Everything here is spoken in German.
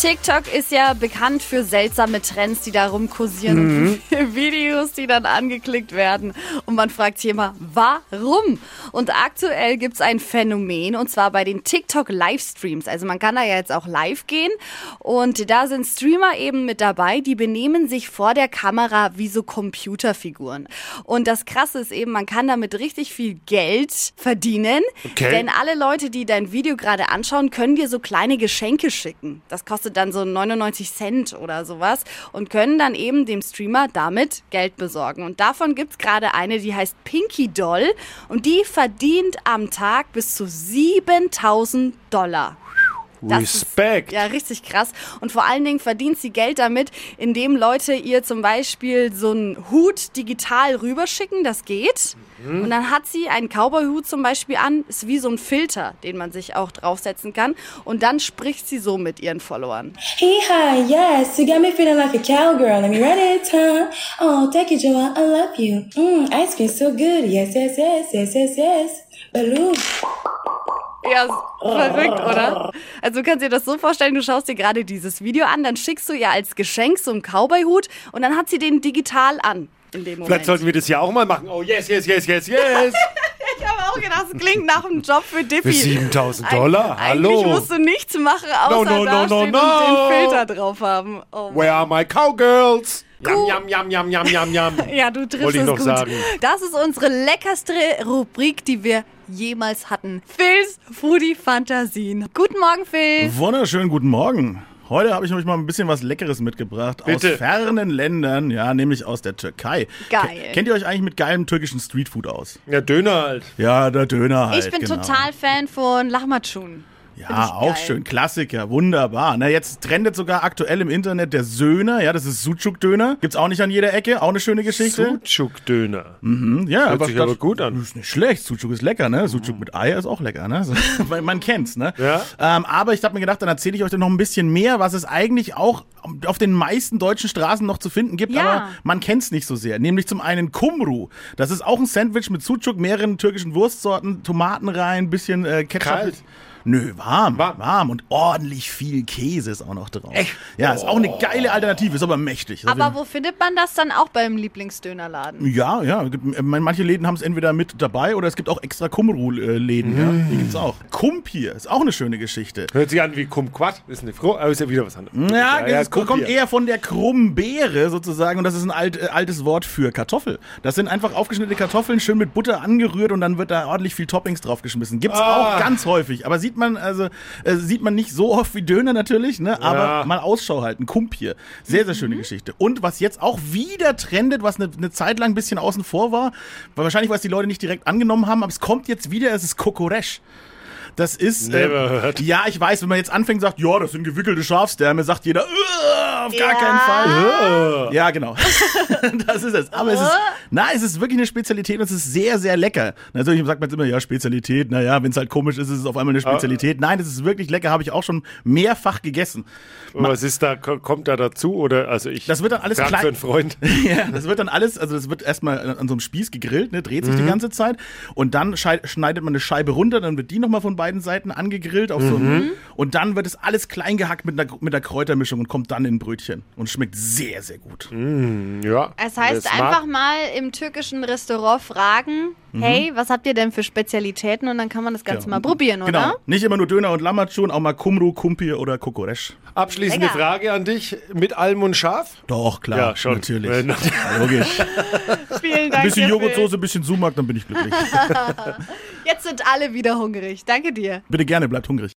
TikTok ist ja bekannt für seltsame Trends, die da rumkursieren Mhm. Videos, die dann angeklickt werden. Und man fragt sich immer, warum? Und aktuell gibt's ein Phänomen, und zwar bei den TikTok-Livestreams. Also man kann da ja jetzt auch live gehen. Und da sind Streamer eben mit dabei, die benehmen sich vor der Kamera wie so Computerfiguren. Und das Krasse ist eben, man kann damit richtig viel Geld verdienen. Okay. Denn alle Leute, die dein Video gerade anschauen, können dir so kleine Geschenke schicken. Das kostet dann so 99 Cent oder sowas und können dann eben dem Streamer damit Geld besorgen. Und davon gibt's gerade eine, die heißt Pinky Doll und die verdient am Tag bis zu 7000 Dollar. Das ist- Respekt. Ja, richtig krass. Und vor allen Dingen verdient sie Geld damit, indem Leute ihr zum Beispiel so einen Hut digital rüberschicken. Das geht. Und dann hat sie einen Cowboy-Hut zum Beispiel an. Ist wie so ein Filter, den man sich auch draufsetzen kann. Und dann spricht sie so mit ihren Followern. Hee hi, yes, you got me feeling like a cowgirl. Let me ready it, huh? Oh, thank you, Joa, I love you. Mmm, ice cream so good. Yes, yes, yes, yes, yes, yes. Balloon. Ja, verrückt, oder? Also du kannst dir das so vorstellen, du schaust dir gerade dieses Video an, dann schickst du ihr als Geschenk so einen Cowboy-Hut und dann hat sie den digital an. In dem Moment. Vielleicht sollten wir das ja auch mal machen. Oh, yes, yes, yes, yes, yes. Ich auch gedacht, das klingt nach einem Job für Diffie. Für 7000 Dollar? Eig Hallo? Eigentlich musst du nichts machen, außer No, no, no, da no, no. und den Filter drauf haben. Oh. Where are my cowgirls? Cool. Yum, yum, yum, yum, yum, yum. Ja, du triffst Wollte ich es noch gut. sagen. Das ist unsere leckerste Rubrik, die wir jemals hatten. Phils Foodie Fantasien. Guten Morgen, Phil. Wunderschönen guten Morgen. Heute habe ich euch mal ein bisschen was Leckeres mitgebracht Bitte. aus fernen Ländern, ja, nämlich aus der Türkei. Geil. Ke- Kennt ihr euch eigentlich mit geilem türkischen Streetfood aus? Ja, Döner halt. Ja, der Döner halt. Ich bin genau. total Fan von Lahmacun. Ja, auch geil. schön. Klassiker, wunderbar. Na, jetzt trendet sogar aktuell im Internet der Söhner. Ja, das ist Sucuk-Döner. Gibt's auch nicht an jeder Ecke. Auch eine schöne Geschichte. Sucuk-Döner. Mhm, ja, Hört aber sich aber gut an. Ist nicht schlecht. Sucuk ist lecker, ne? Sucuk mit Eier ist auch lecker, ne? Weil man kennt's, ne? Ja. Ähm, aber ich habe mir gedacht, dann erzähle ich euch dann noch ein bisschen mehr, was es eigentlich auch auf den meisten deutschen Straßen noch zu finden gibt, Ja. aber man kennt's nicht so sehr. Nämlich zum einen Kumru. Das ist auch ein Sandwich mit Sucuk, mehreren türkischen Wurstsorten, Tomaten rein, bisschen äh, Ketchup. Kalt? Nö, warm, Warm. warm, und ordentlich viel Käse ist auch noch drauf. Echt? Ja, ist auch eine geile Alternative, ist aber mächtig. Ist Aber wo findet man das dann auch beim Lieblingsdönerladen? ja, ja. äh, Manche Läden haben es entweder mit dabei oder es gibt auch extra Kumru-Läden. Ja, die gibt's auch. Kumpir ist auch eine schöne Geschichte. Hört sich an wie Kumquat. Ist eine Frau, aber ist ja wieder was anderes. Ja, das Kumpier. kommt eher von der Krummbeere sozusagen und das ist ein alt, äh, altes Wort für Kartoffel. Das sind einfach aufgeschnittene Kartoffeln, schön mit Butter angerührt und dann wird da ordentlich viel Toppings draufgeschmissen. Gibt's Ah. auch ganz häufig, aber sieht man also äh, sieht man nicht so oft wie Döner natürlich, ne? Aber Ja. mal Ausschau halten. Kumpir, sehr sehr schöne Geschichte. Und was jetzt auch wieder trendet, was eine, eine Zeit lang ein bisschen außen vor war, weil wahrscheinlich weil es die Leute nicht direkt angenommen haben, aber es kommt jetzt wieder. Es ist Kokoresch. Das ist. Heard. Ja, ich weiß, wenn man jetzt anfängt und sagt, ja, das sind gewickelte Schafsdärme, sagt jeder, "Uah, auf gar Ja. keinen Fall. Ja, genau. das ist es. Aber es ist, na, es ist wirklich eine Spezialität und es ist sehr, sehr lecker. Natürlich sagt man jetzt immer, ja, Spezialität, naja, wenn es halt komisch ist, ist es auf einmal eine Spezialität. Nein, es ist wirklich lecker, habe ich auch schon mehrfach gegessen. Und was ist da, ko- kommt da dazu? Oder, also ich. Das wird dann alles klein- für einen Freund. ja, das wird dann alles, also das wird erstmal an so einem Spieß gegrillt, ne, dreht sich Mhm. die ganze Zeit und dann schneidet man eine Scheibe runter, dann wird die nochmal von beiden Seiten angegrillt auf so Mhm. einem, und dann wird es alles klein gehackt mit einer, mit einer Kräutermischung und kommt dann in ein Brötchen und schmeckt sehr, sehr gut. Ja. Es heißt das einfach mal im türkischen Restaurant fragen, Mhm. hey, was habt ihr denn für Spezialitäten? Und dann kann man das Ganze Genau. mal probieren, oder? Genau. Nicht immer nur Döner und Lammatschun, auch mal Kumru, Kumpir oder Kokoresch. Abschließende Lecker. Frage an dich. Mit Alm und Schaf? Doch, klar. Ja, schon. Natürlich. Äh, na- Logisch. Vielen Dank. Ein bisschen Joghurtsoße, ein bisschen Sumak, dann bin ich glücklich. Jetzt sind alle wieder hungrig. Danke dir. Bitte gerne, bleibt hungrig.